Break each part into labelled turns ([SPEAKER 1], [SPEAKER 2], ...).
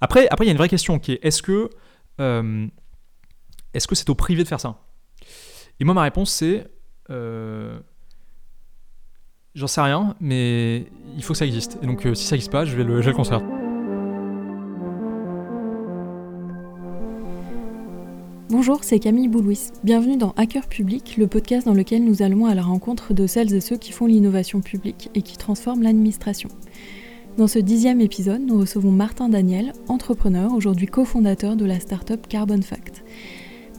[SPEAKER 1] Après, après, il y a une vraie question qui est est-ce que euh, est-ce que c'est au privé de faire ça? Et moi, ma réponse, c'est euh, j'en sais rien, mais il faut que ça existe. Et donc, euh, si ça n'existe pas, je vais le, je vais le construire.
[SPEAKER 2] Bonjour, c'est Camille Boulouis. Bienvenue dans Hacker Public, le podcast dans lequel nous allons à la rencontre de celles et ceux qui font l'innovation publique et qui transforment l'administration. Dans ce dixième épisode, nous recevons Martin Daniel, entrepreneur, aujourd'hui cofondateur de la startup Carbon Fact.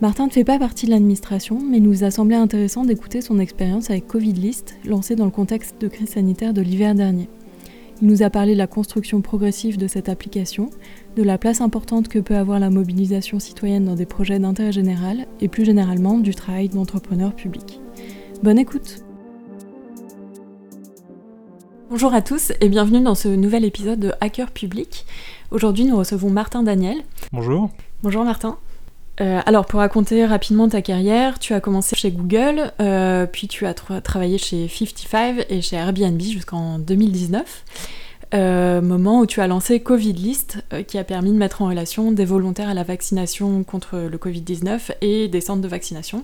[SPEAKER 2] Martin ne fait pas partie de l'administration, mais nous a semblé intéressant d'écouter son expérience avec Covid List, lancée dans le contexte de crise sanitaire de l'hiver dernier. Il nous a parlé de la construction progressive de cette application, de la place importante que peut avoir la mobilisation citoyenne dans des projets d'intérêt général et plus généralement du travail d'entrepreneur public. Bonne écoute Bonjour à tous et bienvenue dans ce nouvel épisode de Hacker Public. Aujourd'hui nous recevons Martin Daniel.
[SPEAKER 1] Bonjour.
[SPEAKER 2] Bonjour Martin. Euh, alors pour raconter rapidement ta carrière, tu as commencé chez Google, euh, puis tu as travaillé chez 55 et chez Airbnb jusqu'en 2019. Euh, moment où tu as lancé Covid List, qui a permis de mettre en relation des volontaires à la vaccination contre le Covid-19 et des centres de vaccination.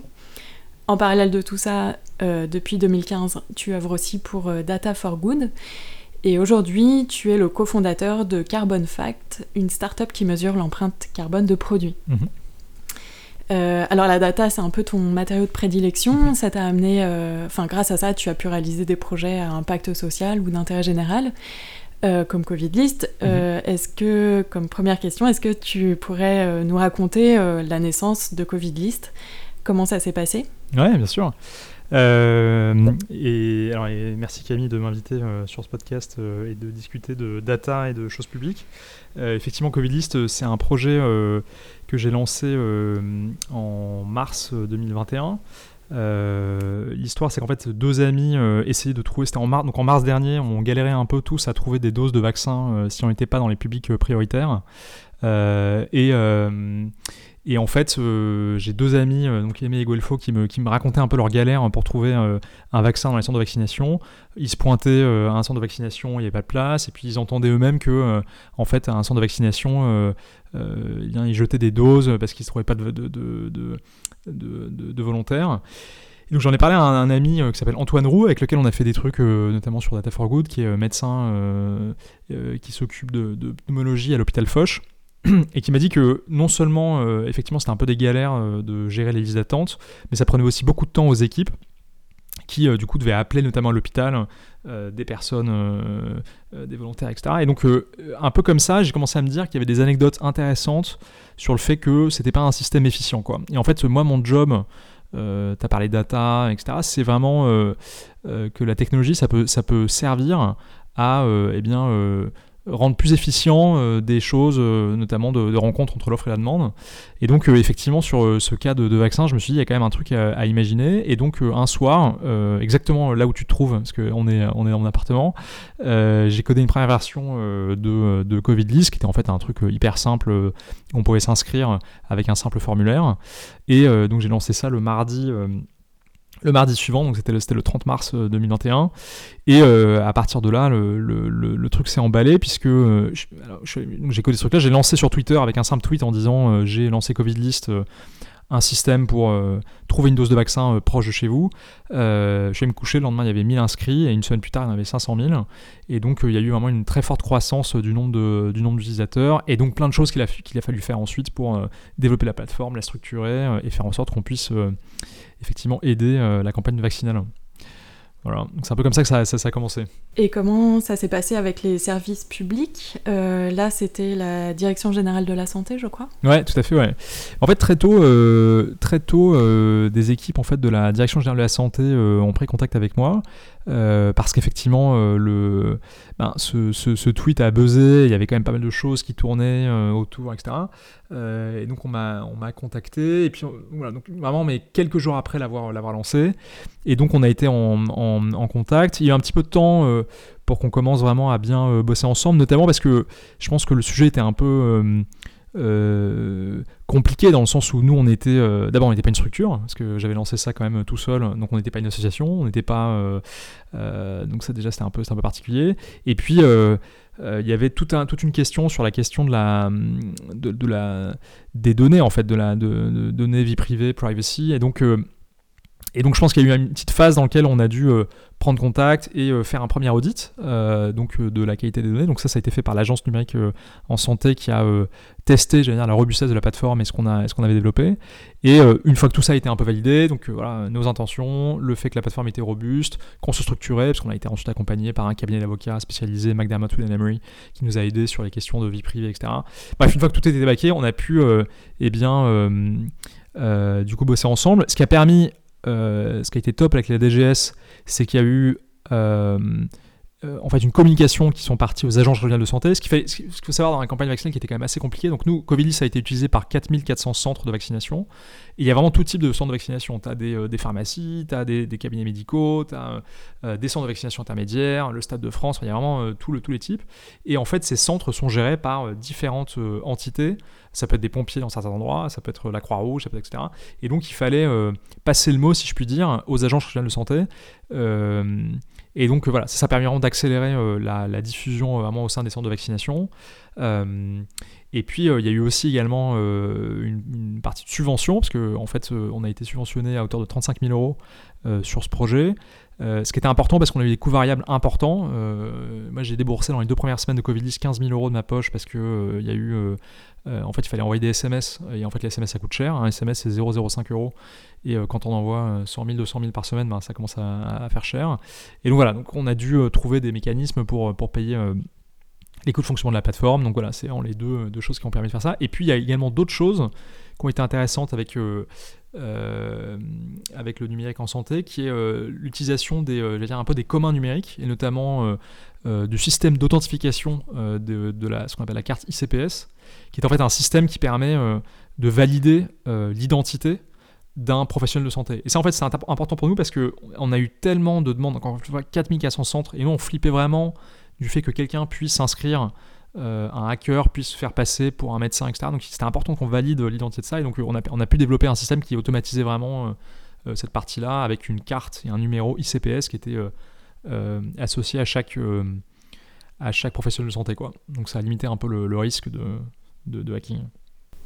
[SPEAKER 2] En parallèle de tout ça, depuis 2015, tu œuvres aussi pour Data for Good. Et aujourd'hui, tu es le cofondateur de Carbon Fact, une start-up qui mesure l'empreinte carbone de produits. Mhm. Euh, alors la data, c'est un peu ton matériau de prédilection. Mhm. Ça t'a amené, euh, enfin grâce à ça, tu as pu réaliser des projets à impact social ou d'intérêt général, euh, comme Covid List. Mhm. est-ce que, comme première question, est-ce que tu pourrais nous raconter la naissance de Covid List? Comment ça s'est passé?
[SPEAKER 1] Ouais, bien sûr. et, alors, merci Camille de m'inviter sur ce podcast et de discuter de data et de choses publiques. effectivement, Covid List, c'est un projet que j'ai lancé euh, en mars 2021. Euh, l'histoire, c'est qu'en fait, deux amis euh, essayaient de trouver. C'était en mars, donc en mars dernier, on galérait un peu tous à trouver des doses de vaccins si on n'était pas dans les publics prioritaires. et et en fait, euh, j'ai deux amis, euh, donc Aimé et Guelfo, qui me, qui me racontaient un peu leur galère pour trouver euh, un vaccin dans les centres de vaccination. Ils se pointaient à un centre de vaccination, il n'y avait pas de place, et puis ils entendaient eux-mêmes que, en fait, à un centre de vaccination, ils jetaient des doses parce qu'ils ne trouvaient pas de, volontaires. donc j'en ai parlé à un, ami qui s'appelle Antoine Roux, avec lequel on a fait des trucs, notamment sur Data for Good, qui est médecin qui s'occupe de pneumologie à l'hôpital Foch. et qui m'a dit que non seulement, euh, effectivement, c'était un peu des galères euh, de gérer les listes d'attente, mais ça prenait aussi beaucoup de temps aux équipes qui, euh, du coup, devaient appeler notamment à l'hôpital des personnes, des volontaires, etc. Et donc, un peu comme ça, j'ai commencé à me dire qu'il y avait des anecdotes intéressantes sur le fait que c'était pas un système efficient, quoi. Et en fait, moi, mon job, tu as parlé data, etc., c'est vraiment que la technologie, ça peut, ça peut servir à, eh bien, rendre plus efficient euh, des choses, euh, notamment de, rencontres entre l'offre et la demande. Et donc, euh, effectivement, sur ce cas de, vaccin, je me suis dit, il y a quand même un truc à, imaginer. Et donc, un soir, exactement là où tu te trouves, parce qu'on est, on est dans mon appartement, j'ai codé une première version de, de Covid List, qui était en fait un truc hyper simple, on pouvait s'inscrire avec un simple formulaire. Et donc, j'ai lancé ça le mardi le mardi suivant, donc c'était le, le 30 mars 2021. Euh, et euh, à partir de là, le, truc s'est emballé, puisque euh, j'ai codé ce truc-là, j'ai lancé sur Twitter avec un simple tweet en disant j'ai lancé Covid List, un système pour trouver une dose de vaccin proche de chez vous. je suis me coucher, le lendemain il y avait 1000 inscrits, et une semaine plus tard il y en avait 500 000. Et donc il y a eu vraiment une très forte croissance du nombre d'utilisateurs, et donc plein de choses qu'il a fallu faire ensuite pour développer la plateforme, la structurer, et faire en sorte qu'on puisse effectivement aider euh, la campagne vaccinale. Voilà, c'est un peu comme ça que ça, ça, a commencé.
[SPEAKER 2] Et comment ça s'est passé avec les services publics? Euh, Là, c'était la Direction Générale de la Santé, je crois.
[SPEAKER 1] Ouais, tout à fait, ouais. En fait, très tôt, euh, très tôt des équipes en fait, de la Direction Générale de la Santé ont pris contact avec moi. Euh, parce qu'effectivement, euh, le, ben, ce, tweet a buzzé, il y avait quand même pas mal de choses qui tournaient euh, autour, etc. et donc on m'a, on m'a contacté, et puis voilà, donc vraiment, mais quelques jours après l'avoir, lancé, et donc on a été en, en, contact. Il y a eu un petit peu de temps pour qu'on commence vraiment à bien bosser ensemble, notamment parce que je pense que le sujet était un peu euh, compliqué dans le sens où nous on était euh, d'abord on n'était pas une structure parce que j'avais lancé ça quand même tout seul donc on n'était pas une association on n'était pas euh, donc ça déjà c'était un peu un peu particulier et puis il y avait tout un, toute une question sur la question de la, de, la, des données, en fait, de la de, données vie privée, privacy. Et donc, et donc je pense qu'il y a eu une petite phase dans laquelle on a dû euh, prendre contact et euh, faire un premier audit euh, donc, de la qualité des données. Donc ça, ça a été fait par l'agence numérique en santé qui a testé dire, la robustesse de la plateforme et ce qu'on qu'on avait développé. Et une fois que tout ça a été un peu validé, donc voilà, nos intentions, le fait que la plateforme était robuste, qu'on se structurait, parce qu'on a été ensuite accompagné par un cabinet d'avocats spécialisé, McDermott Will Emery, qui nous a aidé sur les questions de vie privée, etc. Bref, une fois que tout était débaqué, on a pu eh bien, du coup bosser ensemble, ce qui a permis ce qui a été top avec la DGS, c'est qu'il y a eu euh, euh, en fait une communication qui sont partis aux agences régionales de santé. Ce qu'il faut savoir dans la campagne vaccinale qui était quand même assez compliquée. Donc nous, Covilis a été utilisé par 4400 centres de vaccination. Et il y a vraiment tout type de centres de vaccination. Tu as des, pharmacies, tu as des, cabinets médicaux, tu as des centres de vaccination intermédiaires, le Stade de France, il y a vraiment tous les types. Et en fait, ces centres sont gérés par différentes entités ça peut être des pompiers dans certains endroits, ça peut être la Croix-Rouge, etc. Et donc il fallait euh, passer le mot, si je puis dire, aux agences régionales de santé. Euh, et donc voilà, ça, ça permet vraiment d'accélérer euh, la, diffusion vraiment au sein des centres de vaccination. et puis il y a eu aussi également une, partie de subvention, parce qu'en en fait on a été subventionné à hauteur de 35 000 euros sur ce projet. Euh, ce qui était important parce qu'on a eu des coûts variables importants. Euh, moi, j'ai déboursé dans les deux premières semaines de Covid-10 15 000 euros de ma poche parce que euh, y a eu. en fait, il fallait envoyer des SMS et en fait, les SMS ça coûte cher. Un SMS c'est 0,05 euros et quand on envoie 100 000, 200 000 par semaine, ben, ça commence à, faire cher. Et donc voilà, donc on a dû trouver des mécanismes pour, pour payer les coûts de fonctionnement de la plateforme. Donc voilà, c'est les deux, deux, choses qui ont permis de faire ça. Et puis il y a également d'autres choses qui ont été intéressantes avec euh, avec le numérique en santé, qui est euh, l'utilisation des, euh, dire un peu des communs numériques, et notamment du système d'authentification de, de, la, ce qu'on appelle la carte ICPS, qui est en fait un système qui permet de valider l'identité d'un professionnel de santé. Et ça, en fait, c'est important pour nous parce qu'on a eu tellement de demandes, encore une fois, 4400 centres, et nous, on flippait vraiment du fait que quelqu'un puisse s'inscrire euh, un hacker puisse faire passer pour un médecin, etc. Donc c'était important qu'on valide l'identité de ça, et donc on a, pu développer un système qui automatisait vraiment euh, euh, cette partie-là avec une carte et un numéro ICPS qui était associé à chaque, à chaque professionnel de santé. Donc ça a limité un peu le, risque de hacking.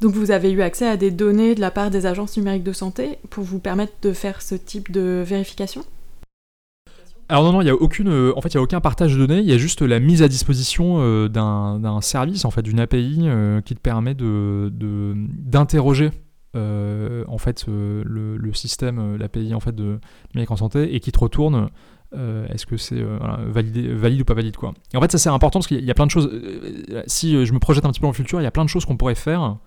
[SPEAKER 2] Donc vous avez eu accès à des données de la part des agences numériques de santé pour vous permettre de faire ce type de vérification?
[SPEAKER 1] Alors non, non, il y a aucune, euh, en fait, il y a aucun partage de données. Il y a juste la mise à disposition euh, d'un service, en fait, d'une API euh, qui te permet de d'interroger en fait le, système, l'API en fait de numérique en santé et qui te retourne. Est-ce que c'est valide ou pas valide quoi Et en fait, ça c'est important parce qu'il y a plein de choses. si je me projette un petit peu le futur, il y a plein de choses qu'on pourrait faire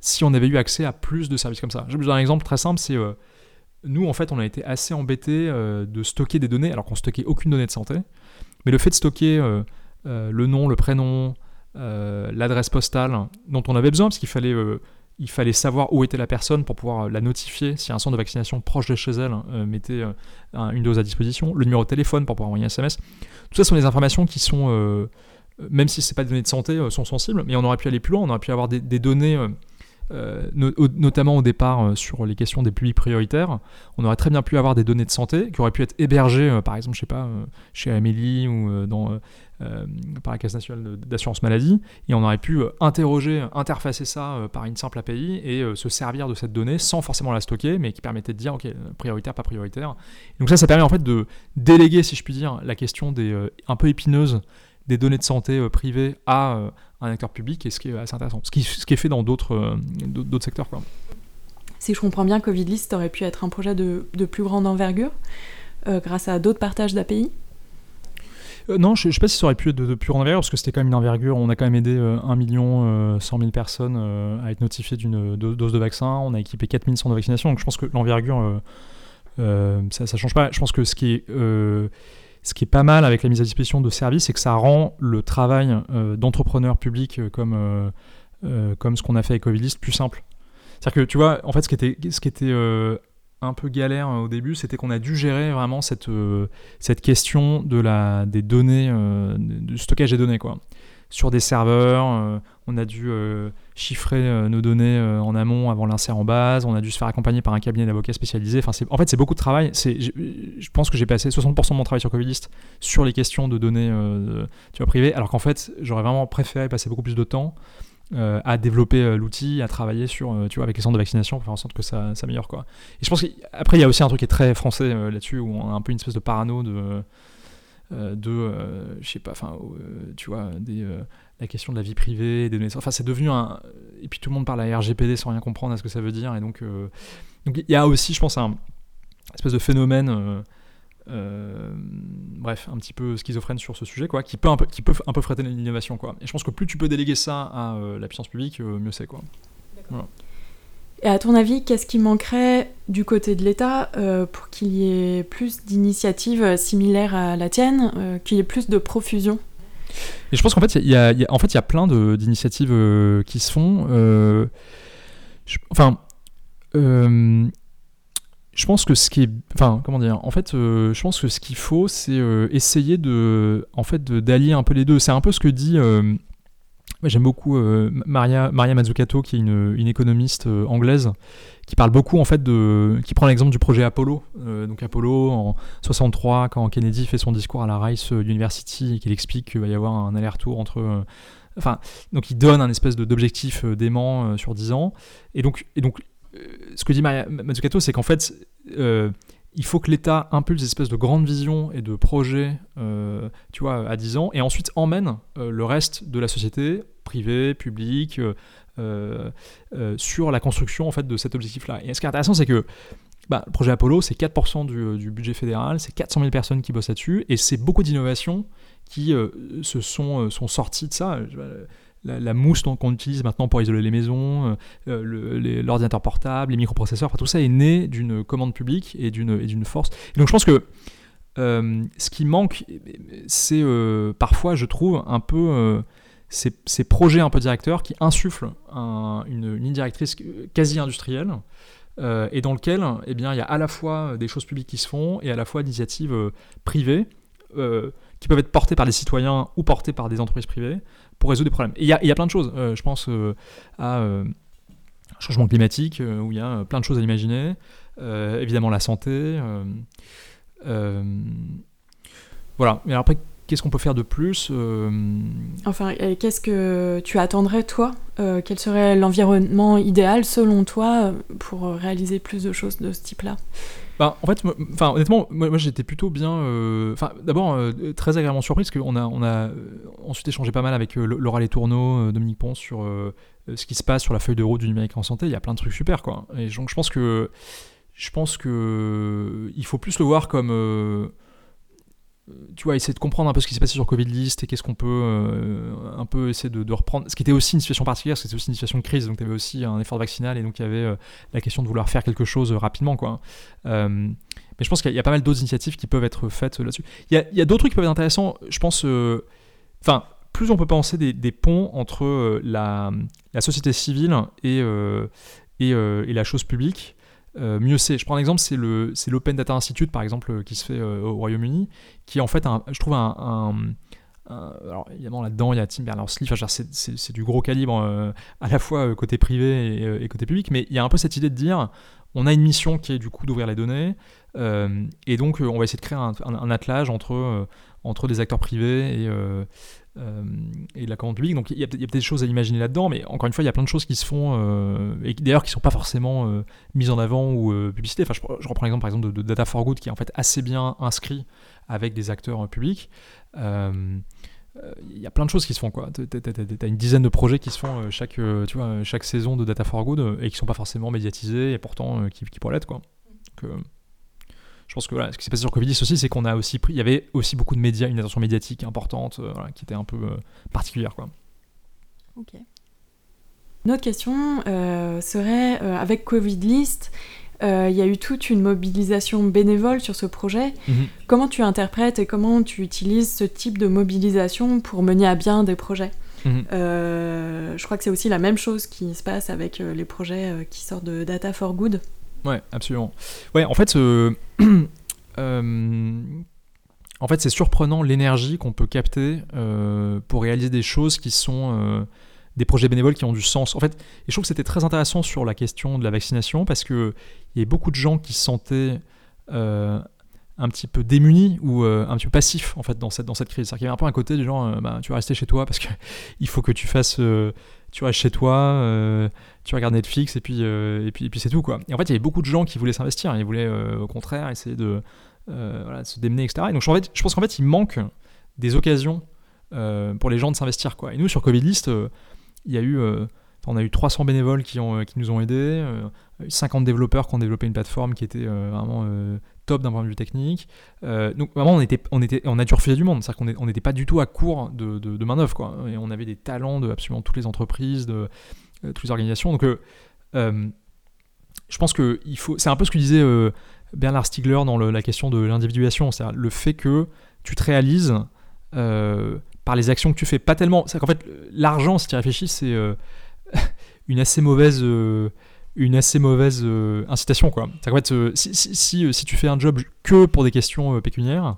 [SPEAKER 1] si on avait eu accès à plus de services comme ça. Je vous donner un exemple très simple, c'est nous, en fait, on a été assez embêtés euh, de stocker des données, alors qu'on stockait aucune donnée de santé. Mais le fait de stocker euh, euh, le nom, le prénom, l'adresse postale dont on avait besoin, parce qu'il fallait, savoir où était la personne pour pouvoir la notifier si un centre de vaccination proche de chez elle mettait une dose à disposition, le numéro de téléphone pour pouvoir envoyer un SMS. Tout ça sont des informations qui sont, même si ce n'est pas des données de santé, sont sensibles, mais on aurait pu aller plus loin, on aurait pu avoir des données euh, notamment au départ euh, sur les questions des publics prioritaires, on aurait très bien pu avoir des données de santé qui auraient pu être hébergées, euh, par exemple, je sais pas, chez Amélie ou par la Caisse nationale d'assurance maladie, et on aurait pu interroger, interfacer ça par une simple API et se servir de cette donnée sans forcément la stocker, mais qui permettait de dire, ok, prioritaire, pas prioritaire. donc ça, ça permet en fait de déléguer, si je puis dire, la question des un peu épineuse des données de santé privées à un acteur public, et ce qui est assez intéressant. Ce qui, ce qui est fait dans d'autres euh, d'autres secteurs. Quoi.
[SPEAKER 2] Si je comprends bien, Covid List aurait pu être un projet de, de plus grande envergure euh, grâce à d'autres partages d'API
[SPEAKER 1] euh, non, je ne sais pas si ça aurait pu être de, plus grande envergure, parce que c'était quand même une envergure. On a quand même aidé 1 million 100 000 personnes à être notifiées d'une dose de vaccin. On a équipé 4 000 centres de vaccination. Donc je pense que l'envergure, ça ne change pas. Je pense que ce qui est ce qui est pas mal avec la mise à disposition de services, c'est que ça rend le travail euh, d'entrepreneur public euh, comme, euh, comme ce qu'on a fait avec Covidist plus simple. C'est-à-dire que tu vois, en fait, ce qui était, ce qui était un peu galère au début, c'était qu'on a dû gérer vraiment cette, cette question de la, des données, du stockage des données. Quoi. Sur des serveurs, on a dû chiffrer nos données en amont avant l'insert en base, on a dû se faire accompagner par un cabinet d'avocats spécialisé. Enfin, en fait, c'est beaucoup de travail. Je pense que j'ai passé 60% de mon travail sur Covidist sur les questions de données privées, alors qu'en fait, j'aurais vraiment préféré passer beaucoup plus de temps euh, à développer euh, l'outil, à travailler sur, euh, tu vois, avec les centres de vaccination pour faire en sorte que ça s'améliore. Quoi. Et je pense qu'après, il y a aussi un truc qui est très français là-dessus, où on a un peu une espèce de parano de, de je sais pas, enfin, tu vois, des, la question de la vie privée, des données. Enfin, c'est devenu un. Et puis tout le monde parle à RGPD sans rien comprendre à ce que ça veut dire. Et donc, donc il y a aussi, je pense, un espèce de phénomène euh, bref, un petit peu schizophrène sur ce sujet, quoi, qui peut un peu, qui peut un peu freiner l'innovation, quoi. Et je pense que plus tu peux déléguer ça à euh, la puissance publique, euh, mieux c'est, quoi.
[SPEAKER 2] Et à ton avis, qu'est-ce qui manquerait du côté de l'État pour qu'il y ait plus d'initiatives similaires à la tienne, qu'il y ait plus de profusion?
[SPEAKER 1] Et je pense qu'en fait, il y, a, en fait, y a plein d'initiatives qui se font. enfin, je pense que ce qui est, enfin, comment dire, en fait, euh, je pense que ce qu'il faut, c'est euh, essayer de, en fait, d'allier un peu les deux. C'est un peu ce que dit, euh, j'aime beaucoup Maria, Maria Mazzucato, qui est une, une économiste anglaise, qui parle beaucoup, en fait, de, qui prend l'exemple du projet Apollo. donc Apollo, en 63, quand Kennedy fait son discours à la Rice University et qu'il explique qu'il va y avoir un aller-retour entre enfin, donc il donne un espèce d'objectif dément sur 10 ans. Et donc, et donc euh, ce que dit Mazzucato, c'est qu'en fait, euh, il faut que l'État impulse des espèces de grandes visions et de projets, euh, tu vois, à 10 ans, et ensuite emmène le reste de la société, privée, publique, sur la construction en fait de cet objectif-là. Et ce qui est intéressant, c'est que bah, le projet Apollo, c'est 4% du, du, budget fédéral, c'est 400 000 personnes qui bossent là-dessus, et c'est beaucoup d'innovations qui se sont, sont sorties de ça la, mousse qu'on utilise maintenant pour isoler les maisons, euh, l'ordinateur portable, les microprocesseurs, tout ça est né d'une commande publique et d'une force. Donc je pense que euh, ce qui manque, c'est euh, parfois, je trouve, un peu ces, projets un peu directeurs qui insufflent une, ligne directrice quasi industrielle. et dans lequel eh bien, il y a à la fois des choses publiques qui se font et à la fois d'initiatives privées qui peuvent être portées par les citoyens ou portées par des entreprises privées pour résoudre des problèmes. Il y, a plein de choses. Euh, je pense euh, à euh, changement climatique, où il y a plein de choses à imaginer. évidemment, la santé. voilà. Mais après, qu'est-ce qu'on peut faire de plus
[SPEAKER 2] Enfin, qu'est-ce que tu attendrais, toi Quel serait l'environnement idéal, selon toi, pour réaliser plus de choses de ce type-là?
[SPEAKER 1] Bah, en fait, enfin, honnêtement, moi, j'étais plutôt bien. Euh, d'abord, euh, très agréablement surpris parce qu'on a, on a euh, ensuite échangé pas mal avec Laura Letourneau, Dominique Pons sur ce qui se passe sur la feuille de route du numérique en santé. Il y a plein de trucs super, quoi. Et donc, je pense que. Je pense que. Il faut plus le voir comme tu vois, essayer de comprendre un peu ce qui s'est passé sur Covid List et qu'est-ce qu'on peut euh, un peu essayer de, reprendre. Ce qui était aussi une situation particulière, parce que c'était aussi une situation de crise, donc tu avais aussi un effort vaccinal et donc il y avait euh, la question de vouloir faire quelque chose rapidement, quoi. Euh, mais je pense qu'il y, a pas mal d'autres initiatives qui peuvent être faites là-dessus. Il y a, d'autres trucs qui peuvent être intéressants, je pense. Enfin, plus on peut penser des, ponts entre la, société civile et, et la chose publique. Euh, mieux c'est. Je prends un exemple, c'est l'Open Data Institute par exemple euh, qui se fait euh, au Royaume-Uni, qui est en fait un, je trouve un, alors évidemment là-dedans il y a Tim Berners-Lee, c'est du gros calibre à la fois côté privé et, côté public, mais il y a un peu cette idée de dire on a une mission qui est du coup d'ouvrir les données et donc on va essayer de créer un, un attelage entre entre des acteurs privés et euh, et de la commande publique. Donc il y a, peut-être des choses à imaginer là-dedans, mais encore une fois, il y a plein de choses qui se font, euh, et d'ailleurs qui ne sont pas forcément euh, mises en avant ou publicité. Enfin, je, reprends l'exemple par exemple de, Data for Good, qui est en fait assez bien inscrit avec des acteurs publics. Il y a plein de choses qui se font quoi. Tu as une dizaine de projets qui se font chaque, tu vois, chaque saison de Data for Good et qui sont pas forcément médiatisés et pourtant qui, pourraient l'être quoi. Je pense que ce qui s'est passé sur Covidis aussi, c'est qu'on a aussi pris, il y avait aussi beaucoup de médias, une attention médiatique importante, euh, qui était un peu euh, particulière, quoi.
[SPEAKER 2] Ok. Une autre question euh, serait, avec Covid List, il y a eu toute une mobilisation bénévole sur ce projet. Mhm. Comment tu interprètes et comment tu utilises ce type de mobilisation pour mener à bien des projets? Mhm. Je crois que c'est aussi la même chose qui se passe avec les projets qui sortent de Data for Good.
[SPEAKER 1] Ouais, absolument. Ouais, en fait, euh, euh, en fait, c'est surprenant l'énergie qu'on peut capter pour réaliser des choses qui sont des projets bénévoles qui ont du sens. En fait, je trouve que c'était très intéressant sur la question de la vaccination parce que il y a beaucoup de gens qui se sentaient un petit peu démunis ou un petit peu passifs en fait dans cette, dans cette crise. C'est-à-dire qu'il y avait un peu un côté du genre, bah, tu vas rester chez toi parce qu'il faut que tu fasses tu restes chez toi, euh, tu regardes Netflix et puis, euh, et puis, et puis c'est tout. Quoi. Et en fait, il y avait beaucoup de gens qui voulaient s'investir. Ils voulaient euh, au contraire essayer de, se démener, etc. Et donc je pense qu'en fait, il manque des occasions pour les gens de s'investir. Quoi. Et nous, sur Covidlist, il y a eu, on a eu 300 bénévoles qui, ont, qui nous ont aidés, 50 développeurs qui ont développé une plateforme qui était vraiment top d'un point de vue technique. Euh, donc vraiment, on, a dû refuser du monde. C'est-à-dire qu'on n'était pas du tout à court de, de, main-d'œuvre. Quoi. Et on avait des talents de absolument toutes les entreprises, de euh, toutes les organisations. Donc euh, je pense que il faut. C'est un peu ce que disait Bernard Stiegler dans la question de l'individuation. C'est-à-dire le fait que tu te réalises par les actions que tu fais. Pas tellement. C'est qu'en fait, l'argent, si tu réfléchis, c'est une assez mauvaise une assez mauvaise euh, incitation quoi. En fait, euh, si, euh, si, tu fais un job que pour des questions pécuniaires,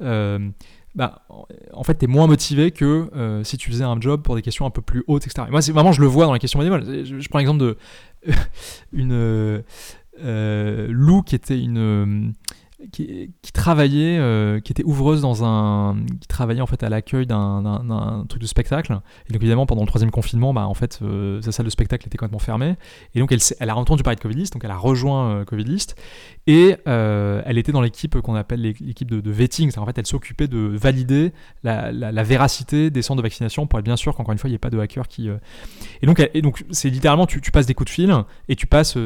[SPEAKER 1] bah, en fait, tu es moins motivé que si tu faisais un job pour des questions un peu plus hautes, etc. moi, c'est vraiment, je le vois dans les questions bénévoles. Je, prends l'exemple de une Lou qui était une qui, travaillait, euh, qui était ouvreuse dans un, qui travaillait en fait à l'accueil d'un truc de spectacle. Et donc évidemment pendant le troisième confinement, bah en fait euh, sa salle de spectacle était complètement fermée. Et donc elle, elle a entendu parler de Covidlist, donc elle a rejoint euh, Covidlist et elle était dans l'équipe qu'on appelle l'équipe de, vetting. En fait elle s'occupait de valider la, véracité des centres de vaccination pour être bien sûr qu'encore une fois il n'y ait pas de hacker qui. Et donc et donc c'est littéralement tu, passes des coups de fil et tu passes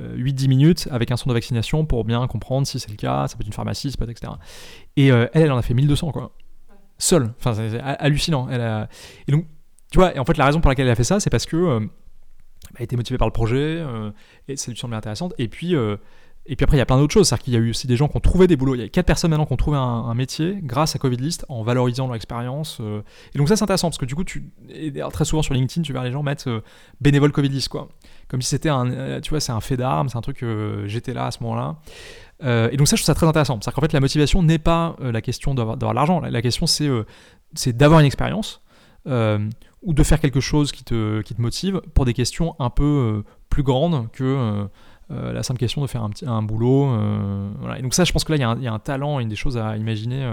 [SPEAKER 1] 8-10 minutes avec un centre de vaccination pour bien comprendre si c'est le cas, ça peut être une pharmacie, ça peut être, etc. Et euh, elle, elle en a fait 1200, quoi. Seule. Enfin, c'est hallucinant. Et donc, tu vois, et en fait, la raison pour laquelle elle a fait ça, c'est parce que euh, elle a été motivée par le projet, euh, et ça lui semblait intéressante. Et puis, et puis après, il y a plein d'autres choses. C'est-à-dire qu'il y a eu aussi des gens qui ont trouvé des boulots. Il y a quatre personnes maintenant qui ont trouvé un, métier grâce à Covidlist en valorisant leur expérience. Et donc ça, c'est intéressant parce que du coup, tu, très souvent sur LinkedIn, tu vois les gens mettre bénévole Covidlist, quoi comme si c'était un, euh, tu vois, c'est un fait d'armes, c'est un truc j'étais là à ce moment-là. Euh, et donc ça, je trouve ça très intéressant. C'est-à-dire qu'en fait, la motivation n'est pas euh, la question d'avoir, l'argent. La, question, c'est, c'est d'avoir une expérience ou de faire quelque chose qui te, qui te motive pour des questions un peu plus grandes que la simple question de faire un, petit, un boulot. voilà. Et donc ça, je pense que là, il y, y, a un talent, une des choses à imaginer,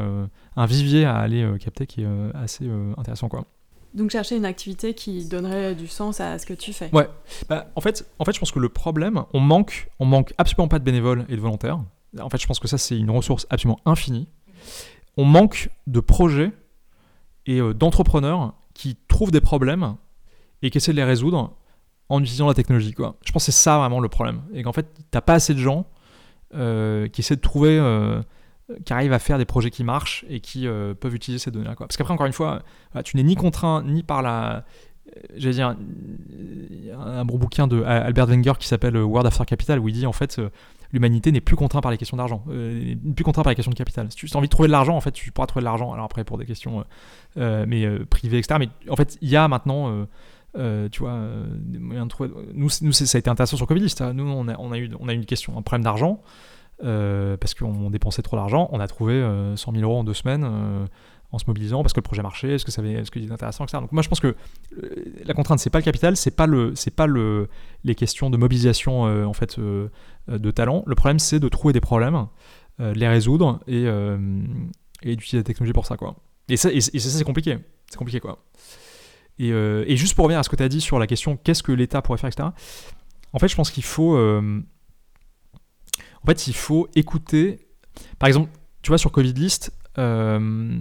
[SPEAKER 1] un vivier à aller capter qui est assez intéressant. quoi.
[SPEAKER 2] Donc chercher une activité qui donnerait du sens à ce que tu fais.
[SPEAKER 1] Ouais. Bah, en, fait, en fait, je pense que le problème, on manque, on manque absolument pas de bénévoles et de volontaires. En fait, je pense que ça, c'est une ressource absolument infinie. On manque de projets et euh, d'entrepreneurs qui trouvent des problèmes et qui essaient de les résoudre en utilisant la technologie. Quoi. Je pense que c'est ça vraiment le problème. Et qu'en fait, t'as pas assez de gens euh, qui essaient de trouver... Euh, qui arrivent à faire des projets qui marchent et qui euh, peuvent utiliser ces données-là. Parce qu'après, encore une fois, tu n'es ni contraint ni par la. Euh, j'allais dire, un bon bouquin de Albert Wenger qui s'appelle World After Capital, où il dit en fait, euh, l'humanité n'est plus contrainte par les questions d'argent, n'est plus contrainte par les questions de capital. Si tu as envie de trouver de l'argent, en fait, tu pourras trouver de l'argent. Alors après, pour des questions mais privées, etc. Mais en fait, il y a maintenant. Tu vois, trouver... nous, ça a été intéressant sur. Hein. Nous, on a, eu, on a eu une question, un problème d'argent. Euh, parce qu'on dépensait trop d'argent. On a trouvé 100 euh, 000 euros en deux semaines euh, en se mobilisant parce que le projet marchait, est-ce que ça avait, est-ce que c'était intéressant, etc. Donc moi je pense que la contrainte c'est pas le capital, c'est pas le, pas le, les questions de mobilisation en fait de talent. Le problème c'est de trouver des problèmes, de les résoudre et, et d'utiliser la technologie pour ça quoi. Et ça, et, ça c'est compliqué, c'est compliqué quoi. Et, et, juste pour revenir à ce que tu as dit sur la question qu'est-ce que l'État pourrait faire, etc. En fait je pense qu'il faut en fait, il faut écouter. Par exemple, tu vois, sur Covid List, euh,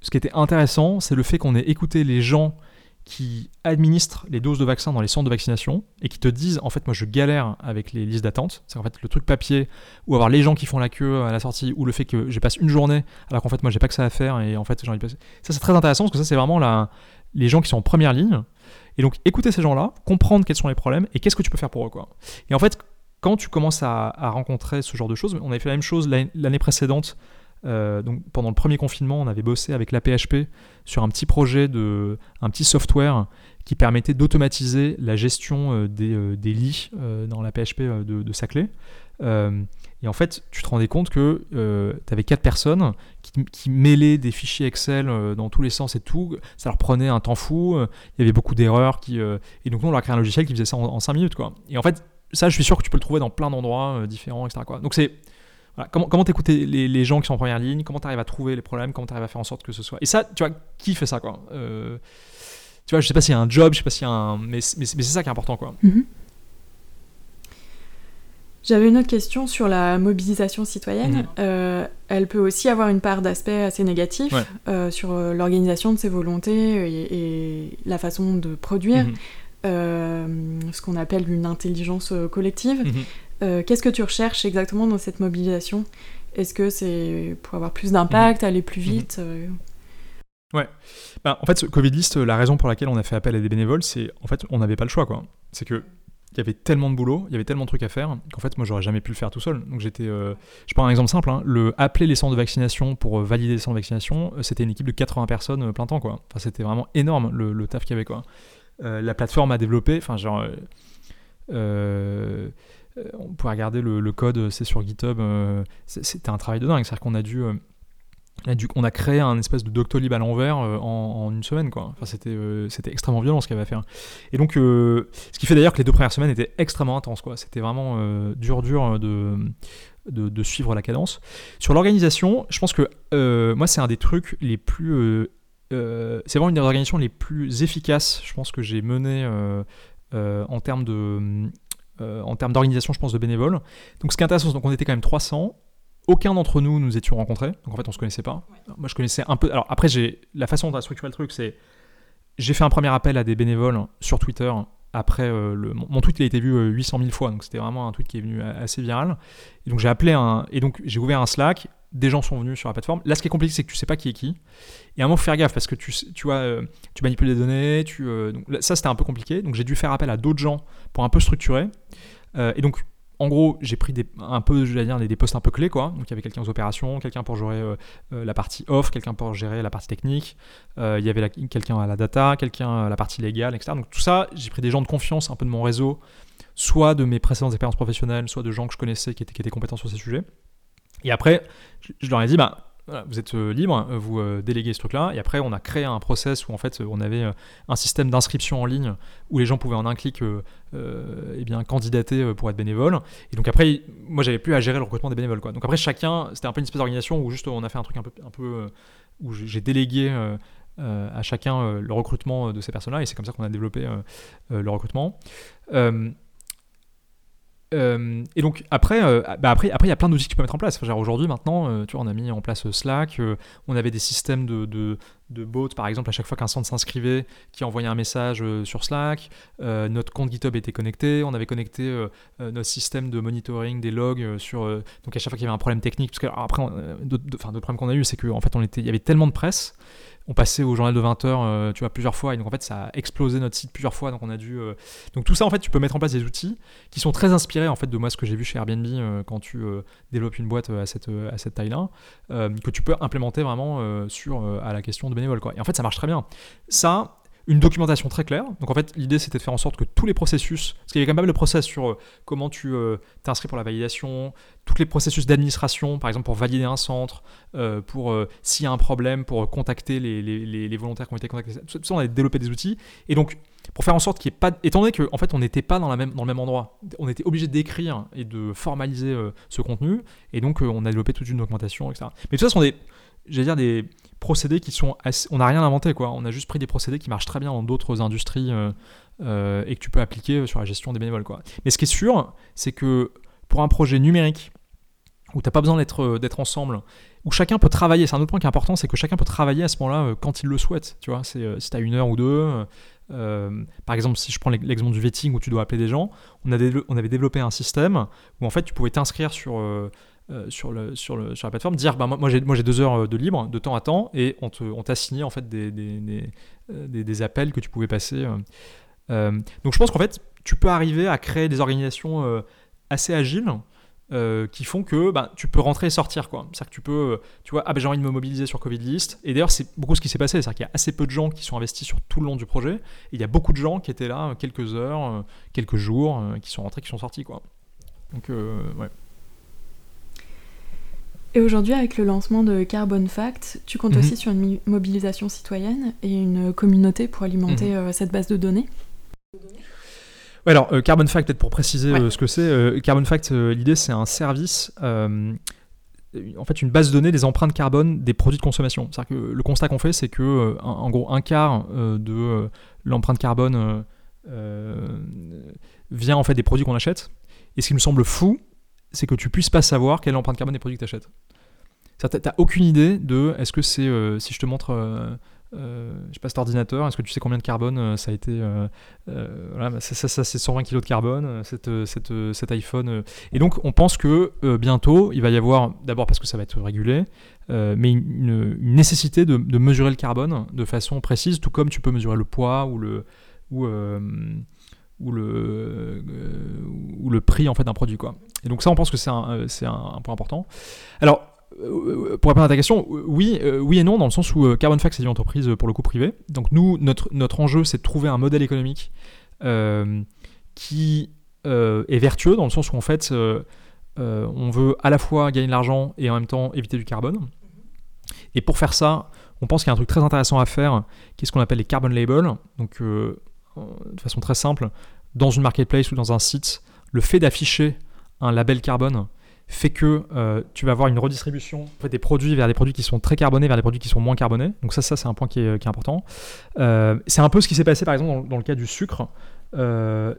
[SPEAKER 1] ce qui était intéressant, c'est le fait qu'on ait écouté les gens qui administrent les doses de vaccins dans les centres de vaccination et qui te disent en fait moi je galère avec les listes d'attente. C'est en fait le truc papier ou avoir les gens qui font la queue à la sortie ou le fait que je passe une journée alors qu'en fait moi j'ai pas que ça à faire et en fait j'ai envie de passer. Ça c'est très intéressant parce que ça c'est vraiment la, les gens qui sont en première ligne. Et donc écouter ces gens là comprendre quels sont les problèmes et qu'est-ce que tu peux faire pour eux quoi. Et en fait quand tu commences à, rencontrer ce genre de choses, on avait fait la même chose l'année précédente donc pendant le premier confinement, on avait bossé avec l'APHP sur un petit projet de, un petit software qui permettait d'automatiser la gestion des, des, lits dans la PHP de, de Saclay. Et en fait, tu te rendais compte que euh, tu avais quatre personnes qui, mêlaient des fichiers Excel euh, dans tous les sens et tout. Ça leur prenait un temps fou. Euh, il y avait beaucoup d'erreurs. Et donc, nous, on leur a créé un logiciel qui faisait ça en, cinq minutes. Et en fait, ça, je suis sûr que tu peux le trouver dans plein d'endroits différents, etc. Donc, c'est. Comment comment t'écouter les, les gens qui sont en première ligne? Comment tu arrives à trouver les problèmes? Comment tu arrives à faire en sorte que ce soit? Et ça, tu vois, qui fait ça quoi? Tu vois, je sais pas s'il y a un job, je sais pas s'il y a un. Mais, mais, c'est ça qui est important. quoi.
[SPEAKER 2] Mm-hmm. J'avais une autre question sur la mobilisation citoyenne. Mhm. Euh, elle peut aussi avoir une part d'aspect assez négatif euh, sur euh, l'organisation de ses volontés et, la façon de produire, mhm. ce qu'on appelle une intelligence collective. Mhm. Qu'est-ce que tu recherches exactement dans cette mobilisation? Est-ce que c'est pour avoir plus d'impact, aller plus vite
[SPEAKER 1] Ouais. Bah, en fait, ce Covid List, la raison pour laquelle on a fait appel à des bénévoles, c'est en fait, on n'avait pas le choix, quoi. C'est que il y avait tellement de boulot, il y avait tellement de trucs à faire qu'en fait moi j'aurais jamais pu le faire tout seul. Donc j'étais, euh, je prends un exemple simple, hein. le appeler les centres de vaccination pour euh, valider les centres de vaccination, euh, c'était une équipe de 80 personnes plein temps quoi. Enfin c'était vraiment énorme le, taf qu'il y avait quoi. la plateforme a développé, enfin genre, on pourrait regarder le, code, c'est sur GitHub, c'était un travail de dingue, c'est-à-dire qu'on a dû on a créé un espèce de Doctolib à l'envers euh, en, une semaine. Quoi. Enfin, c'était, euh, extrêmement violent ce qu'il avait à faire. Et donc, euh, ce qui fait d'ailleurs que les deux premières semaines étaient extrêmement intenses. Quoi. C'était vraiment dur, dur de, de, suivre la cadence. Sur l'organisation, je pense que moi, c'est un des trucs les plus. c'est vraiment une des organisations les plus efficaces, je pense, que j'ai mené en termes de. En termes d'organisation, je pense, de bénévoles. Donc, ce qui est intéressant, donc on était quand même 300 aucun d'entre nous nous étions rencontrés, donc en fait on se connaissait pas. Moi je connaissais un peu. Alors après, j'ai la façon dont on a structuré le truc, c'est j'ai fait un premier appel à des bénévoles sur Twitter. Après, euh, le, mon, tweet il a été vu 800 euh, 000 fois, donc c'était vraiment un tweet qui est venu assez viral. Et donc j'ai appelé un, et donc j'ai ouvert un Slack. Des gens sont venus sur la plateforme. Là, ce qui est compliqué, c'est que tu sais pas qui est qui. Et à un moment, faut faire gaffe parce que tu, tu vois, euh, tu manipules les données. Tu, donc, ça, c'était un peu compliqué. Donc j'ai dû faire appel à d'autres gens pour un peu structurer. et donc en gros, j'ai pris des, un peu, je dire, des, postes un peu clés, quoi. Donc, il y avait quelqu'un aux opérations, quelqu'un pour gérer euh, euh, la partie off, quelqu'un pour gérer la partie technique, euh, il y avait quelqu'un à la data, quelqu'un à la partie légale, etc. Donc, tout ça, j'ai pris des gens de confiance, un peu de mon réseau, soit de mes précédentes expériences professionnelles, soit de gens que je connaissais qui étaient compétents sur ces sujets. Et après, je, leur ai dit, bah, vous êtes euh, libre, euh, vous euh, déléguez ce truc-là, et après on a créé un process où en fait on avait un système d'inscription en ligne où les gens pouvaient en un clic eh bien, candidater pour être bénévole. Et donc après, moi j'avais plus à gérer le recrutement des bénévoles. Quoi. Donc après chacun, c'était un peu une espèce d'organisation où juste on a fait un truc un peu, un peu où j'ai délégué à chacun le recrutement de ces personnes-là, et c'est comme ça qu'on a développé le recrutement. Euh, et donc après, euh, bah il y a plein d'outils que tu peux mettre en place. aujourd'hui, maintenant, euh, tu vois, on a mis en place Slack. on avait des systèmes de, de, bots, par exemple, à chaque fois qu'un centre s'inscrivait, qui envoyait un message sur Slack. notre compte GitHub était connecté. On avait connecté notre système de monitoring des logs sur. donc à chaque fois qu'il y avait un problème technique, parce que après, d'autres problèmes qu'on a eu, c'est qu'en fait, on était, il y avait tellement de presse on passait au journal de 20 heures, euh, tu vois, plusieurs fois, et donc en fait, ça a explosé notre site plusieurs fois, donc on a dû. Euh, donc tout ça, en fait, tu peux mettre en place des outils qui sont très inspirés en fait de moi ce que j'ai vu chez Airbnb euh, quand tu développes une boîte à cette à cette taille-là, que tu peux implémenter vraiment sur à la question de bénévoles. Et en fait, ça marche très bien. Ça, une documentation très claire. Donc en fait, l'idée c'était de faire en sorte que tous les processus, parce qu'il y avait quand même pas mal de process sur euh, comment tu euh, t'inscris pour la validation, tous les processus d'administration, par exemple pour valider un centre, euh, pour s'il y a un problème, pour contacter les, les, volontaires qui ont été contactés. Tout ça, on a développé des outils. Et donc, pour faire en sorte qu'il n'y ait pas. Étant donné qu'en en fait, on n'était pas dans, la même, dans le même endroit, on était obligé d'écrire et de formaliser ce contenu. Et donc, on a développé toute une documentation, etc. Mais tout ça, ce sont des j'allais dire, des procédés qui sont On n'a rien inventé, quoi. On a juste pris des procédés qui marchent très bien dans d'autres industries euh, euh, et que tu peux appliquer sur la gestion des bénévoles. Mais ce qui est sûr, c'est que pour un projet numérique, où tu n'as pas besoin d'être, euh, d'être ensemble, où chacun peut travailler, c'est un autre point qui est important, c'est que chacun peut travailler à ce moment-là quand il le souhaite, tu vois. Si tu as une heure ou deux... par exemple, si je prends l'exemple du vetting où tu dois appeler des gens, on, avait développé un système où en fait tu pouvais t'inscrire sur, sur, le, sur, le, sur la plateforme, dire bah, moi, j'ai, moi j'ai deux heures euh, de libre, de temps à temps, et on, te, on t'a signé en fait des, des, des, euh, appels que tu pouvais passer. donc je pense qu'en fait, tu peux arriver à créer des organisations assez agiles euh, qui font que bah, tu peux rentrer et sortir. C'est-à-dire que tu peux, euh, tu vois, ah ben j'ai envie de me mobiliser sur Covid List. Et d'ailleurs, c'est beaucoup ce qui s'est passé. C'est-à-dire qu'il y a assez peu de gens qui sont investis sur tout le long du projet. Et il y a beaucoup de gens qui étaient là quelques heures, quelques jours, qui sont rentrés, qui sont sortis. Quoi. Donc, ouais.
[SPEAKER 2] Et aujourd'hui, avec le lancement de Carbon Fact, tu comptes mhm. aussi sur une mobilisation citoyenne et une communauté pour alimenter mhm. cette base de données
[SPEAKER 1] alors, euh, Carbon Fact, peut-être pour préciser euh, ce que c'est. Euh, Carbon Fact, l'idée, c'est un service en fait une base de données des empreintes carbone des produits de consommation. C'est-à-dire que le constat qu'on fait, c'est que en gros un quart de l'empreinte carbone vient en fait des produits qu'on achète. Et ce qui me semble fou, c'est que tu puisses pas savoir quelle est l'empreinte carbone des produits que tu achètes. Tu n'as aucune idée de est-ce que c'est si je te montre euh, je sais pas, cet ordinateur, est-ce que tu sais combien de carbone euh, ça a été euh, voilà, bah, ça, ça, c'est 120 kg de carbone, cette, cette, cet iPhone. Et donc, on pense que bientôt, il va y avoir, d'abord parce que ça va être régulé, mais une, nécessité de, de, mesurer le carbone de façon précise, tout comme tu peux mesurer le poids ou le, ou, ou le, ou le prix en fait, d'un produit. Quoi. Et donc, ça, on pense que c'est un, c'est un point important. Alors, euh, pour répondre à ta question, oui, euh, oui et non, dans le sens où euh, Carbon Fax c'est une entreprise pour le coup privée. Donc nous, notre, notre enjeu, c'est de trouver un modèle économique qui est vertueux, dans le sens où en fait, on veut à la fois gagner de l'argent et en même temps éviter du carbone. Et pour faire ça, on pense qu'il y a un truc très intéressant à faire, qui est ce qu'on appelle les carbon labels. Donc de façon très simple, dans une marketplace ou dans un site, le fait d'afficher un label carbone fait que euh, tu vas avoir une redistribution des produits vers des produits qui sont très carbonés vers des produits qui sont moins carbonés. Donc ça, ça c'est un point qui est, important. Euh, c'est un peu ce qui s'est passé par exemple dans, le cas du sucre. Euh,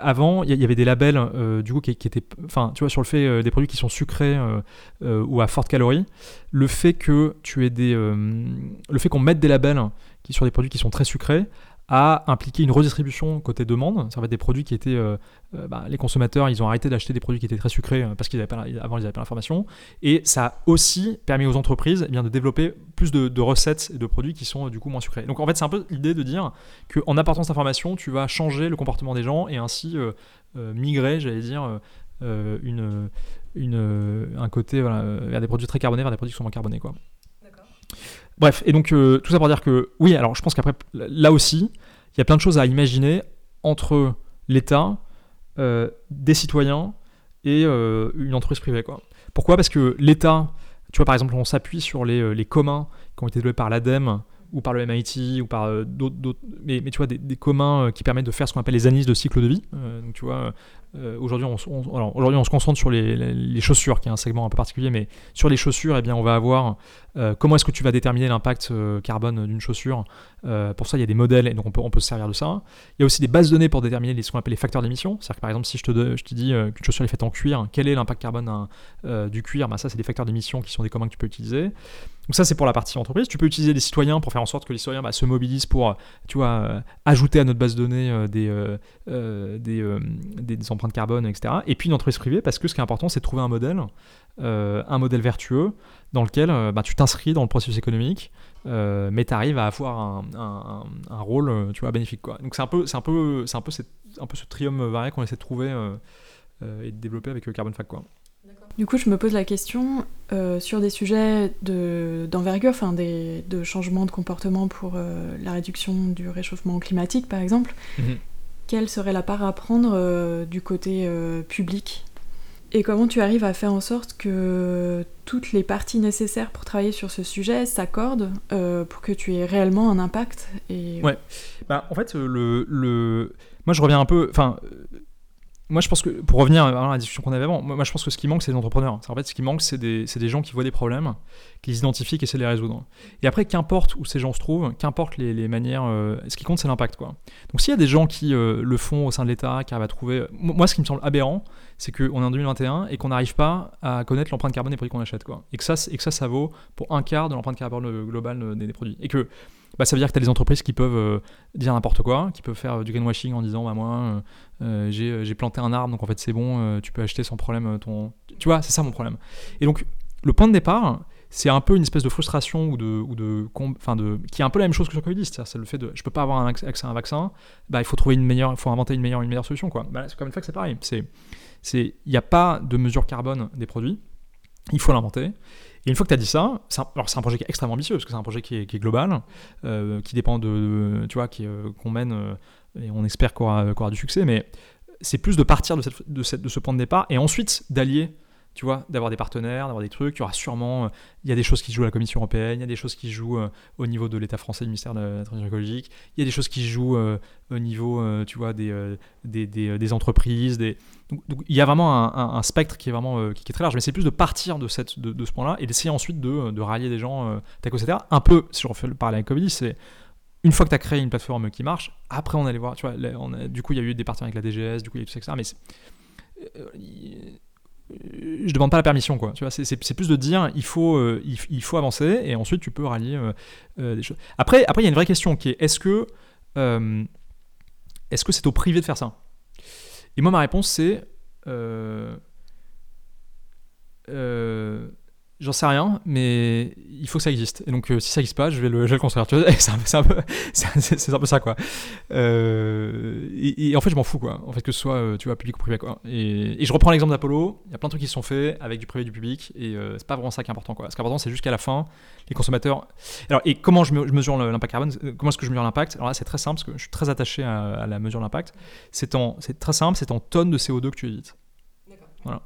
[SPEAKER 1] avant, il y, avait des labels du coup qui, étaient, enfin, tu vois, sur le fait des produits qui sont sucrés ou à forte calorie. Le fait que tu aies des, le fait qu'on mette des labels qui sur des produits qui sont très sucrés a impliqué une redistribution côté demande. Ça va être des produits qui étaient. Euh, euh, bah, les consommateurs, ils ont arrêté d'acheter des produits qui étaient très sucrés euh, parce qu'ils avant ils n'avaient pas l'information. Et ça a aussi permis aux entreprises eh bien, de développer plus de, recettes et de produits qui sont du coup moins sucrés. Donc en fait, c'est un peu l'idée de dire qu'en apportant cette information, tu vas changer le comportement des gens et ainsi migrer, j'allais dire, une, une, un côté vers des produits très carbonés vers des produits qui sont moins carbonés. Quoi. Bref, et donc euh, tout ça pour dire que oui, alors je pense qu'après, là aussi, il y a plein de choses à imaginer entre l'État, euh, des citoyens et euh, une entreprise privée. Quoi. Pourquoi? Parce que l'État, tu vois, par exemple, on s'appuie sur les, les, communs qui ont été développés par l'ADEME ou par le MIT ou par d'autres, mais, mais, tu vois, des, des communs qui permettent de faire ce qu'on appelle les analyses de cycle de vie. donc tu vois, euh, aujourd'hui, on, se concentre sur les, chaussures, qui est un segment un peu particulier, mais sur les chaussures, eh bien, on va avoir euh, comment est-ce que tu vas déterminer l'impact euh, carbone d'une chaussure? pour ça, il y a des modèles, et donc on peut, on se servir de ça. Il y a aussi des bases de données pour déterminer les, ce qu'on appelle les facteurs d'émission. C'est-à-dire que par exemple, si je te, dis qu'une chaussure est faite en cuir, quel est l'impact carbone du cuir? Bah, Ça, c'est des facteurs d'émission qui sont des communs que tu peux utiliser. Donc ça, c'est pour la partie entreprise. Tu peux utiliser des citoyens pour faire en sorte que les citoyens bah, se mobilisent pour, tu vois, ajouter à notre base de données des, des, des, empreintes carbone, etc. Et puis une entreprise privée, parce que ce qui est important, c'est de trouver un modèle, euh, un modèle vertueux, dans lequel euh, bah, tu t'inscris dans le processus économique, euh, mais tu arrives à avoir un, un, rôle tu vois, bénéfique. Quoi. Donc c'est un peu, c'est un peu, c'est un peu, un peu ce triumvirat qu'on essaie de trouver et de développer avec Carbon Fact. Quoi.
[SPEAKER 2] Du coup, je me pose la question sur des sujets de, d'envergure, enfin des, de changement de comportement pour la réduction du réchauffement climatique, par exemple. Mhm quelle serait la part à prendre euh, du côté euh, public? Et comment tu arrives à faire en sorte que toutes les parties nécessaires pour travailler sur ce sujet s'accordent euh, pour que tu aies réellement un impact.
[SPEAKER 1] Ouais, bah, en fait, le, le... moi je reviens un peu, enfin, moi, je pense que, pour revenir à la discussion qu'on avait avant, moi, je pense que ce qui manque, c'est des entrepreneurs. En fait, ce qui manque, c'est des, des, gens qui voient des problèmes, qui les identifient, qui essaient de les résoudre. Et après, qu'importe où ces gens se trouvent, qu'importe les, les, manières, euh, ce qui compte, c'est l'impact. Quoi. Donc, s'il y a des gens qui euh, le font au sein de l'État, qui arrivent à trouver. Moi, ce qui me semble aberrant, c'est qu'on est en 2021 et qu'on n'arrive pas à connaître l'empreinte carbone des produits qu'on achète. Quoi. Et, que ça, et que ça, ça vaut pour un quart de l'empreinte carbone globale des, des produits. Et que bah, ça veut dire que tu as des entreprises qui peuvent euh, dire n'importe quoi, qui peuvent faire du greenwashing en disant bah, moi euh, euh, j'ai planté un arbre donc en fait c'est bon, tu peux acheter sans problème ton. Tu vois, c'est ça mon problème. Et donc le point de départ, c'est un peu une espèce de frustration ou de, ou de, qui est un peu la même chose que sur Covid, c'est le fait de, je peux pas avoir un accès à un vaccin, bah il faut trouver une meilleure, il faut inventer une meilleure, une meilleure solution. Bah, c'est comme une fois que c'est pareil, il n'y a pas de mesure carbone des produits, il faut l'inventer. Et une fois que tu as dit ça, c'est un, projet qui est extrêmement ambitieux parce que c'est un projet qui est, global, euh, qui dépend de, tu vois, euh, qu'on mène euh, et on espère qu'on aura, du succès, mais c'est plus de partir de, ce point de départ et ensuite d'allier tu vois, d'avoir des partenaires, d'avoir des trucs. Il y aura sûrement, il y a des choses qui jouent à la Commission européenne, il y a des choses qui jouent au niveau de l'État français, du ministère de la Transition écologique, il y a des choses qui jouent au niveau, tu vois, des, entreprises. Des... Donc, il y a vraiment un, spectre qui est vraiment qui, est très large, mais c'est plus de partir de, cette, de, ce point-là et d'essayer ensuite de, de, rallier des gens, etc. Un peu, si on refait le parallèle avec Covid, c'est une fois que tu as créé une plateforme qui marche, après on allait voir, tu vois, du coup il y a eu des partenariats avec la DGS, du coup il y a eu tout ça. Mais je demande pas la permission quoi tu vois c'est plus de dire il faut euh, il, faut avancer et ensuite tu peux rallier euh, euh, des choses après après il y a une vraie question qui est est-ce que est-ce que c'est au privé de faire ça? Et moi ma réponse c'est J'en sais rien, mais il faut que ça existe. Et donc, euh, si ça n'existe pas, je vais le, je vais le construire. C'est un, un, peu, un peu ça, quoi. Euh, et, en fait, je m'en fous, quoi. En fait, que ce soit, euh, tu vois, public ou privé, quoi. Et, je reprends l'exemple d'Apollo. Il y a plein de trucs qui se sont faits avec du privé et du public, et c'est pas vraiment ça qui est important, quoi. Ce qui est important, c'est juste qu'à la fin, les consommateurs. Alors, et comment je, mesure l'impact carbone? Comment est-ce que je mesure l'impact? Alors là, c'est très simple, parce que je suis très attaché à, la mesure de l'impact. C'est très simple, c'est en tonnes de CO2 que tu évites.
[SPEAKER 2] D'accord. Voilà.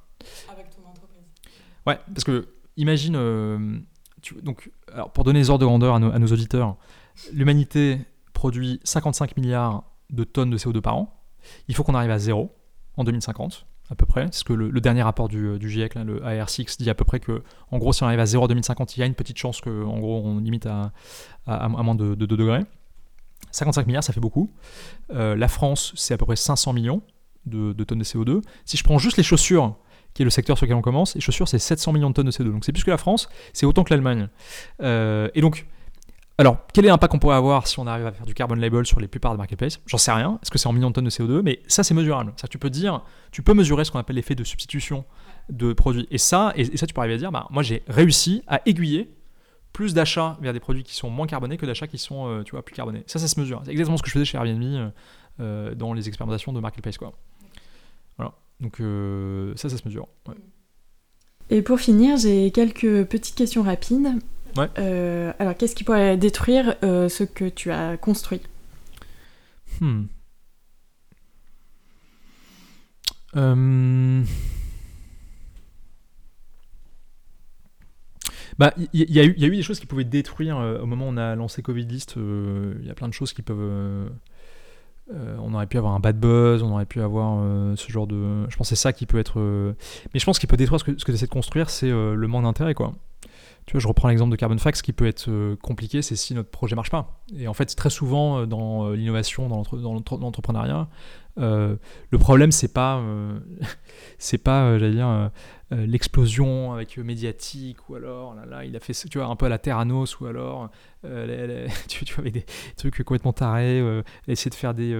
[SPEAKER 2] Avec ton entreprise.
[SPEAKER 1] Ouais, parce que imagine, euh, donc, pour donner les ordres de grandeur à nos, auditeurs, l'humanité produit 55 milliards de tonnes de CO2 par an. Il faut qu'on arrive à zéro en 2050, à peu près. C'est ce que le, dernier rapport du, du GIEC, le AR6, dit à peu près que, en gros, si on arrive à zéro en 2050, il y a une petite chance qu'en gros, on limite à, moins de, 2 degrés. 55 milliards, ça fait beaucoup. Euh, la France, c'est à peu près 500 millions de, de, tonnes de CO2. Si je prends juste les chaussures qui est le secteur sur lequel on commence. Et chaussures, c'est 700 millions de tonnes de CO2. Donc c'est plus que la France, c'est autant que l'Allemagne. Euh, et donc, alors, quel est l'impact qu'on pourrait avoir si on arrive à faire du carbon label sur les plupart des marketplaces? J'en sais rien. Est-ce que c'est en millions de tonnes de CO2 Mais ça, c'est mesurable. Ça, tu peux dire, tu peux mesurer ce qu'on appelle l'effet de substitution de produits. Et ça, et, ça, tu peux arriver à dire, bah, moi, j'ai réussi à aiguiller plus d'achats vers des produits qui sont moins carbonés que d'achats qui sont, euh, tu vois, plus carbonés. Ça, ça se mesure. C'est exactement ce que je faisais chez Airbnb euh, dans les expérimentations de marketplace. Donc euh, ça, ça se mesure.
[SPEAKER 2] Et pour finir, j'ai quelques petites questions rapides. Euh, alors, qu'est-ce qui pourrait détruire euh, ce que tu as construit? Hmm.
[SPEAKER 1] Bah, il y, a eu des choses qui pouvaient détruire au moment où on a lancé Covid List. Il y a plein de choses qui peuvent euh, on aurait pu avoir un bad buzz, on aurait pu avoir euh, ce genre de. Je pense que c'est ça qui peut être. Euh, mais je pense qu'il peut détruire ce que, tu essaies de construire, c'est le manque d'intérêt, quoi. Tu vois, je reprends l'exemple de Carbon Fax, ce qui peut être compliqué, c'est si notre projet marche pas. Et en fait, très souvent dans l'innovation, dans l'entrepreneuriat, le problème, c'est pas, c'est pas, j'allais dire, l'explosion avec médiatique, ou alors, là, là, il a fait, tu vois, un peu à la Terranos, ou alors, euh, tu, vois, avec des trucs complètement tarés, euh, essayer de faire des.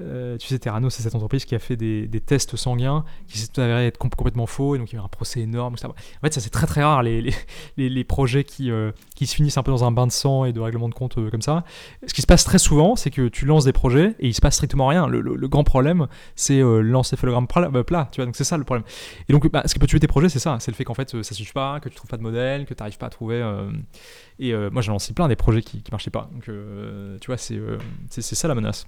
[SPEAKER 1] Euh, tu sais, Terrano, c'est cette entreprise qui a fait des, tests sanguins qui s'est avéré être complètement faux, et donc il y a eu un procès énorme. En fait, ça c'est très très rare les, les, projets qui, qui se finissent un peu dans un bain de sang et de règlement de compte comme ça. Ce qui se passe très souvent, c'est que tu lances des projets et il se passe strictement rien. Le, le, grand problème, c'est l'encéphalogramme plat, tu vois, donc c'est ça le problème. Et donc, bah, ce qui peut tuer tes projets, c'est ça, c'est le fait qu'en fait ça suffit pas, que tu trouves pas de modèle, que tu n'arrives pas à trouver. et moi, j'ai lancé plein des projets qui, qui marchaient pas. Donc, euh, tu vois, euh, c'est ça la menace.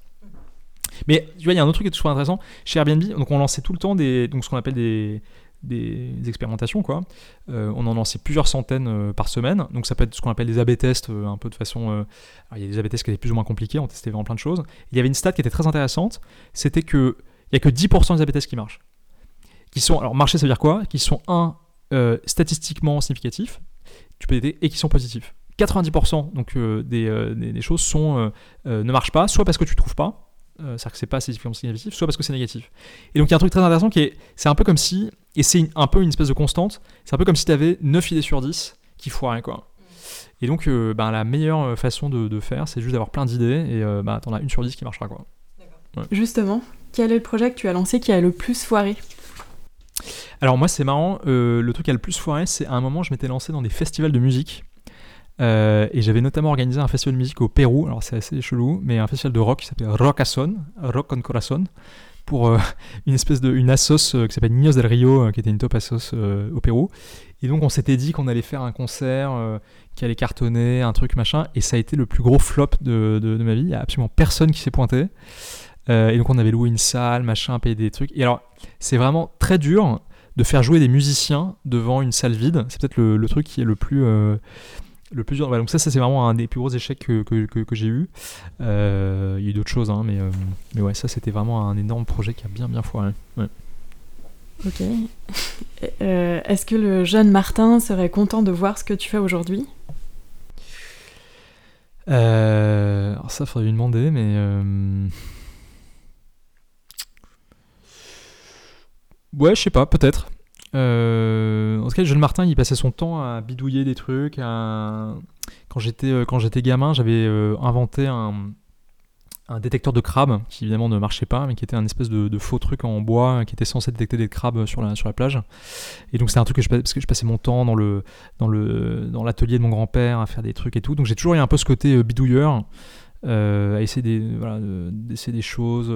[SPEAKER 1] Mais tu vois, il y a un autre truc qui est toujours intéressant. Chez Airbnb, donc on lançait tout le temps des, donc ce qu'on appelle des, des, expérimentations. Quoi. Euh, on en lançait plusieurs centaines par semaine. Donc ça peut être ce qu'on appelle des A-B tests, un peu de façon. il y a des A-B tests qui étaient plus ou moins compliqués, on testait vraiment plein de choses. Il y avait une stat qui était très intéressante c'était qu'il n'y a que 10% des A-B tests qui marchent. Qui sont, alors marcher, ça veut dire quoi? Qui sont, un, statistiquement significatifs, tu peux aider, et qui sont positifs. 90% donc, euh, euh, des, des, choses sont, euh, ne marchent pas, soit parce que tu ne trouves pas, c'est-à-dire que c'est pas assez significatif, soit parce que c'est négatif. Et donc il y a un truc très intéressant qui est, c'est un peu comme si, et c'est un peu une espèce de constante, c'est un peu comme si tu avais 9 idées sur 10 qui foiraient quoi. Et donc ben, la meilleure façon de, faire, c'est juste d'avoir plein d'idées et ben, bah, t'en as une sur 10 qui marchera quoi.
[SPEAKER 2] Justement, quel est le projet que tu as lancé qui a le plus foiré?
[SPEAKER 1] Alors moi c'est marrant, euh, le truc qui a le plus foiré, c'est à un moment je m'étais lancé dans des festivals de musique. Euh, et j'avais notamment organisé un festival de musique au Pérou, alors c'est assez chelou, mais un festival de rock qui s'appelait Rockason, Rock on Corazon, pour euh, une espèce de une assos qui s'appelle Niños del Rio, qui était une top assos au Pérou. Et donc on s'était dit qu'on allait faire un concert qui allait cartonner, un truc machin, et ça a été le plus gros flop de, de, de ma vie. Il n'y a absolument personne qui s'est pointé. Et donc on avait loué une salle, machin, payé des trucs. Et alors c'est vraiment très dur de faire jouer des musiciens devant une salle vide. C'est peut-être le, truc qui est le plus, euh, le plus dur. donc ça, ça c'est vraiment un des plus gros échecs que, que, que, j'ai eu. Euh, il y a eu d'autres choses, hein, mais, euh, mais ouais, ça c'était vraiment un énorme projet qui a bien bien foiré.
[SPEAKER 2] Ok. Est-ce que le jeune Martin serait content de voir ce que tu fais aujourd'hui?
[SPEAKER 1] Alors ça, faudrait lui demander, mais... Ouais, je sais pas, peut-être. Euh, en tout cas, jeune Martin, il passait son temps à bidouiller des trucs. Quand j'étais euh, quand j'étais gamin, j'avais euh, inventé un, détecteur de crabes qui évidemment ne marchait pas, mais qui était un espèce de, faux truc en bois qui était censé détecter des crabes sur la sur la plage. Et donc c'était un truc que je parce que je passais mon temps dans le dans le dans l'atelier de mon grand-père à faire des trucs et tout. Donc j'ai toujours eu un peu ce côté bidouilleur à essayer des voilà, des choses.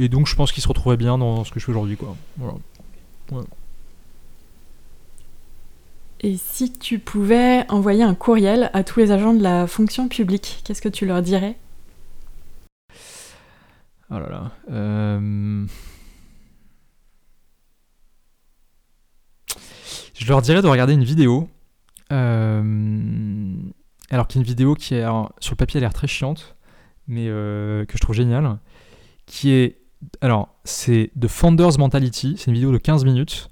[SPEAKER 1] Et donc je pense qu'il se retrouverait bien dans ce que je fais aujourd'hui. Quoi.
[SPEAKER 2] Et si tu pouvais envoyer un courriel à tous les agents de la fonction publique, qu'est-ce que tu leur dirais?
[SPEAKER 1] Oh là là. Euh, je leur dirais de regarder une vidéo. Euh, alors qu'il y a une vidéo qui est sur le papier a l'air très chiante, mais euh, que je trouve géniale, qui est alors, c'est The Founders Mentality, c'est une vidéo de 15 minutes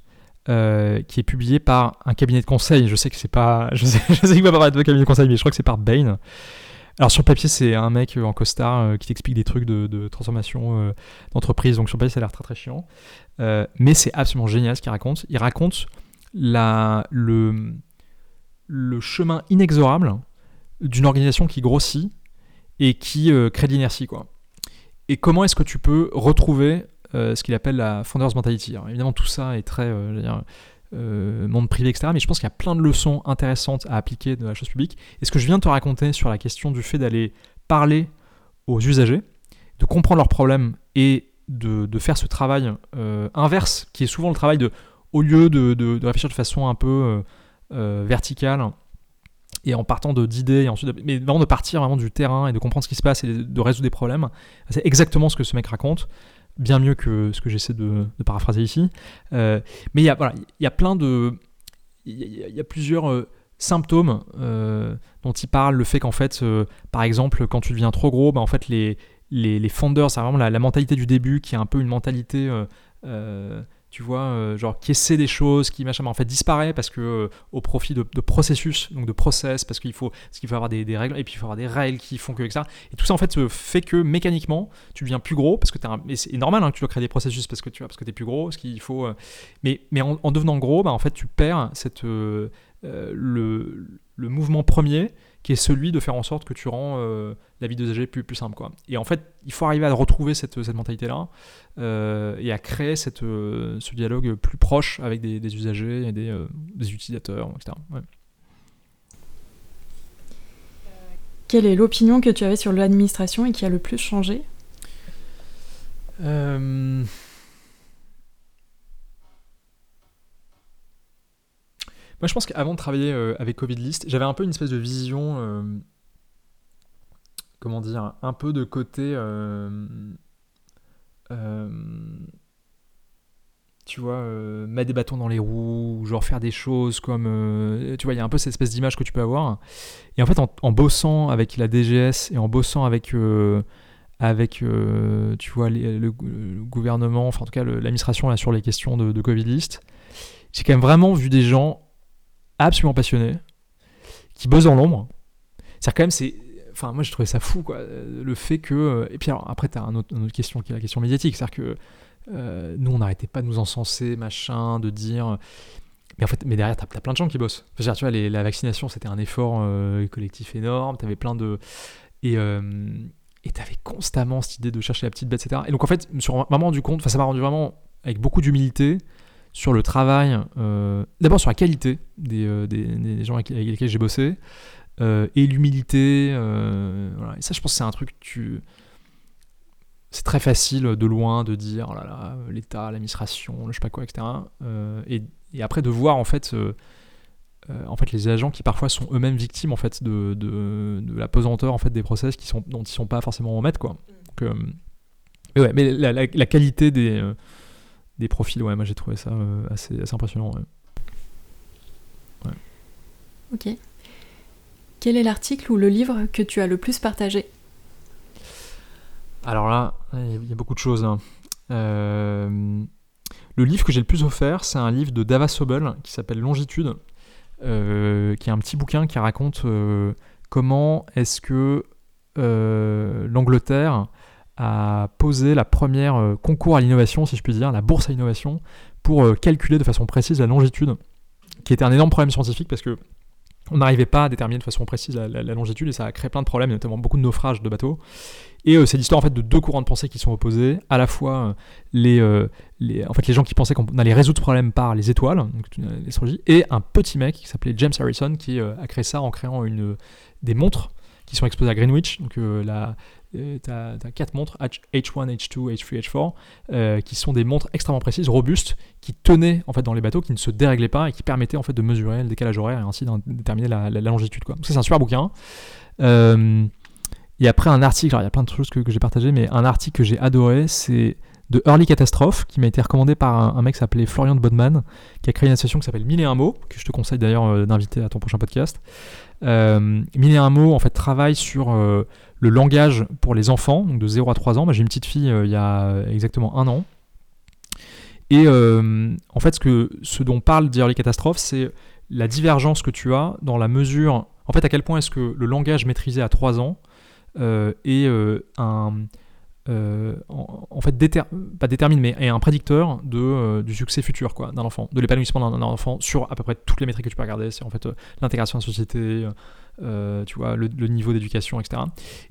[SPEAKER 1] euh, qui est publiée par un cabinet de conseil. Je sais que c'est pas. Je sais, je sais qu'il va pas de cabinet de conseil, mais je crois que c'est par Bain. Alors sur papier, c'est un mec en costard euh, qui t'explique des trucs de, transformation euh, d'entreprise. Donc sur papier, ça a l'air très très chiant. mais c'est absolument génial ce qu'il raconte. Il raconte le, le chemin inexorable d'une organisation qui grossit et qui crée de l'inertie. Quoi et comment est-ce que tu peux retrouver euh, ce qu'il appelle la founders mentality? Évidemment, tout ça est très euh, euh, monde privé, etc. Mais je pense qu'il y a plein de leçons intéressantes à appliquer de la chose publique. Et ce que je viens de te raconter sur la question du fait d'aller parler aux usagers, de comprendre leurs problèmes et de, faire ce travail inverse, qui est souvent le travail de, au lieu de, de réfléchir de façon un peu verticale, et en partant d'idées, et ensuite, mais vraiment de partir vraiment du terrain et de comprendre ce qui se passe et de résoudre des problèmes. C'est exactement ce que ce mec raconte, bien mieux que ce que j'essaie de, paraphraser ici. Euh, mais il y a voilà, il y a plein de, il y, a plusieurs euh, symptômes euh, dont il parle, le fait qu'en fait, par exemple, quand tu deviens trop gros, bah, en fait les les, les c'est vraiment la, la, mentalité du début qui est un peu une mentalité tu vois, euh, genre qui essaie des choses, qui machin, en fait disparaît parce que euh, au profit de, processus, donc de process, parce qu'il faut, parce qu'il faut avoir des, règles, et puis il faut avoir des règles qui font que ça. Et tout ça en fait fait que mécaniquement, tu deviens plus gros parce que un, c'est normal hein, que tu dois créer des processus parce que tu vois, parce que t'es plus gros, parce qu'il faut, euh, mais mais en, devenant gros, bah en fait tu perds cette le, le mouvement premier qui est celui de faire en sorte que tu rends euh, la vie d'usager plus, plus simple. Quoi. Et en fait, il faut arriver à retrouver cette, cette mentalité-là euh, et à créer cette, euh, ce dialogue plus proche avec des, usagers et des, des utilisateurs, etc.
[SPEAKER 2] Quelle est l'opinion que tu avais sur l'administration et qui a le plus changé?
[SPEAKER 1] Moi, je pense qu'avant de travailler euh, avec Covid List, j'avais un peu une espèce de vision, euh, comment dire, un peu de côté, euh, tu vois, mettre des bâtons dans les roues, genre faire des choses comme, tu vois, il y a un peu cette espèce d'image que tu peux avoir. Et en fait, en, bossant avec la DGS et en bossant avec avec, tu vois, le, gouvernement, enfin en tout cas l'administration sur les questions de Covid List, j'ai quand même vraiment vu des gens absolument passionné, qui bosse dans l'ombre. C'est quand même, c'est. Enfin, moi, j'ai trouvé ça fou, quoi. Le fait que. Euh, et puis, alors, après, tu as un une autre question qui est la question médiatique. C'est-à-dire que euh, nous, on n'arrêtait pas de nous encenser, machin, de dire. Mais en fait, mais derrière, tu as, plein de gens qui bossent. tu vois, la vaccination, c'était un effort euh, collectif énorme. Tu avais plein de. Et. et tu avais constamment cette idée de chercher la petite bête, etc. Et donc, en fait, je me suis vraiment rendu compte, enfin, ça m'a rendu vraiment avec beaucoup d'humilité sur le travail, d'abord sur la qualité des, des, gens avec, lesquels j'ai bossé, et l'humilité. Voilà. Et ça, je pense que c'est un truc que tu c'est très facile de loin de dire oh là là, l'État, l'administration, je sais pas quoi, etc. et, et, après de voir en fait euh, en fait les agents qui parfois sont eux-mêmes victimes en fait de, de, de, la pesanteur en fait des process qui sont dont ils sont pas forcément en maître quoi. Donc, euh, mais ouais, mais la, la, qualité des euh, des profils, ouais, moi j'ai trouvé ça assez, assez, impressionnant.
[SPEAKER 2] Ouais. Ok. Quel est l'article ou le livre que tu as le plus partagé?
[SPEAKER 1] Alors là, il y a beaucoup de choses. Hein. le livre que j'ai le plus offert, c'est un livre de Dava Sobel qui s'appelle Longitude, euh, qui est un petit bouquin qui raconte euh, comment est-ce que euh, l'Angleterre a posé la première concours à l'innovation, si je puis dire, la bourse à l'innovation, pour calculer de façon précise la longitude, qui était un énorme problème scientifique parce que on n'arrivait pas à déterminer de façon précise la, longitude et ça a créé plein de problèmes, notamment beaucoup de naufrages de bateaux. Et euh, c'est l'histoire en fait de deux courants de pensée qui sont opposés, à la fois euh, les, euh, les, en fait, les gens qui pensaient qu'on allait résoudre ce problème par les étoiles, l'astrologie, et un petit mec qui s'appelait James Harrison qui a créé ça en créant une, des montres qui sont exposées à Greenwich, tu as, quatre montres, H1, H2, H3, H4, qui sont des montres extrêmement précises, robustes, qui tenaient en fait dans les bateaux, qui ne se déréglaient pas et qui permettaient en fait de mesurer le décalage horaire et ainsi de déterminer la, longitude. Quoi. ça c'est un super bouquin. Euh, et après un article, il y a plein de choses que, j'ai partagé, mais un article que j'ai adoré, c'est de Early Catastrophe, qui m'a été recommandé par un, mec qui s'appelait Florian de Bodman, qui a créé une association qui s'appelle Mille et un mots, que je te conseille d'ailleurs euh, d'inviter à ton prochain podcast. Euh, Mille et un mots, en fait, travaille sur le langage pour les enfants, donc de 0 à 3 ans. J'ai une petite fille euh, il y a exactement un an. Et euh, en fait, ce, que, ce dont parle Dire les catastrophes, c'est la divergence que tu as dans la mesure. En fait, à quel point est-ce que le langage maîtrisé à 3 ans euh, est un. En, fait, pas détermine, mais est un prédicteur de, du succès futur quoi, d'un enfant, de l'épanouissement d'un enfant sur à peu près toutes les métriques que tu peux regarder. C'est en fait l'intégration à la société, euh, tu vois, le, niveau d'éducation, etc.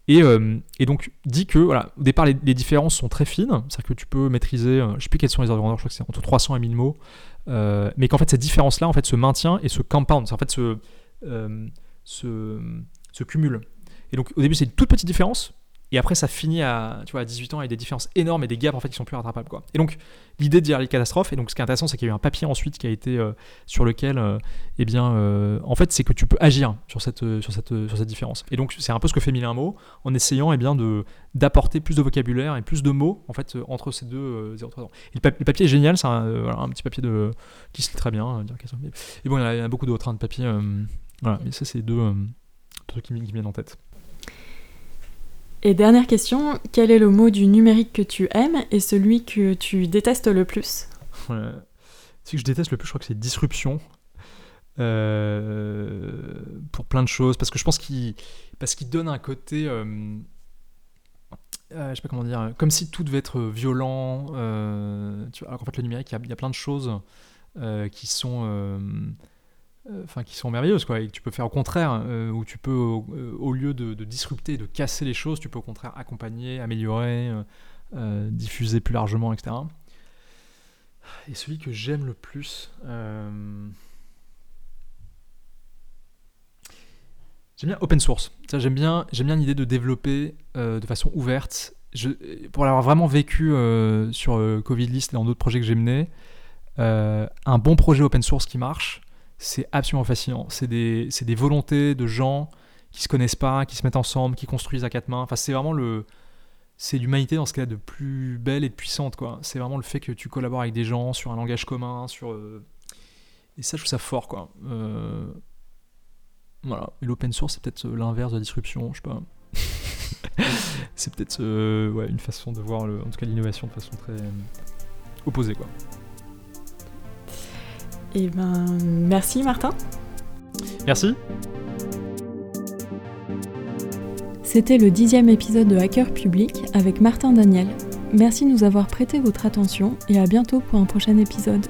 [SPEAKER 1] Et, euh, et, donc, dit que, voilà, au départ, les, différences sont très fines, c'est-à-dire que tu peux maîtriser, euh, je sais plus quels sont les ordres de grandeur, je crois que c'est entre 300 et 1000 mots, mais qu'en fait, cette différence-là, en fait, se maintient et se compound, en fait, se, se cumule. Et donc, au début, c'est une toute petite différence, et après, ça finit à, tu vois, à 18 ans avec des différences énormes et des gaps en fait qui sont plus rattrapables. Quoi. Et donc, l'idée de dire les catastrophes, et donc ce qui est intéressant, c'est qu'il y a eu un papier ensuite qui a été euh, sur lequel, euh, eh bien, euh, en fait, c'est que tu peux agir sur cette, sur cette, sur cette différence. Et donc, c'est un peu ce que fait Mille mot en essayant eh bien, de, d'apporter plus de vocabulaire et plus de mots en fait, entre ces deux 0 ans. Et le, papier est génial, c'est un, petit papier de, qui se lit très bien. et bon, il y, a, beaucoup d'autres hein, de papiers. voilà, mais ça, c'est deux trucs qui, qui viennent en tête.
[SPEAKER 2] Et dernière question, quel est le mot du numérique que tu aimes et celui que tu détestes le plus?
[SPEAKER 1] Ouais. Ce que je déteste le plus, je crois que c'est disruption. Euh, pour plein de choses, parce que je pense qu'il donne un côté, euh, euh, je sais pas comment dire, comme si tout devait être violent. tu vois, alors qu'en fait le numérique, il y, a plein de choses qui sont euh, enfin qui sont merveilleuses quoi. Et que tu peux faire au contraire euh, où tu peux euh, au lieu de, disrupter de casser les choses tu peux au contraire accompagner améliorer diffuser plus largement etc et celui que j'aime le plus j'aime bien open source. J'aime bien j'aime bien l'idée de développer de façon ouverte. Je, pour l'avoir vraiment vécu sur Covid List et dans d'autres projets que j'ai menés un bon projet open source qui marche c'est absolument fascinant. C'est des, des, volontés de gens qui se connaissent pas, qui se mettent ensemble, qui construisent à quatre mains. Enfin, c'est vraiment le. C'est l'humanité dans ce qu'elle a de plus belle et de puissante, quoi. C'est vraiment le fait que tu collabores avec des gens sur un langage commun, sur. Euh, et ça, je trouve ça fort, quoi. Euh, voilà. Et l'open source, c'est peut-être euh, l'inverse de la disruption, je sais pas. c'est peut-être ouais, une façon de voir, le... en tout cas, l'innovation de façon très opposée, quoi.
[SPEAKER 2] Eh ben, merci Martin.
[SPEAKER 1] Merci.
[SPEAKER 2] C'était le dixième épisode de Hacker Public avec Martin Daniel. Merci de nous avoir prêté votre attention et à bientôt pour un prochain épisode.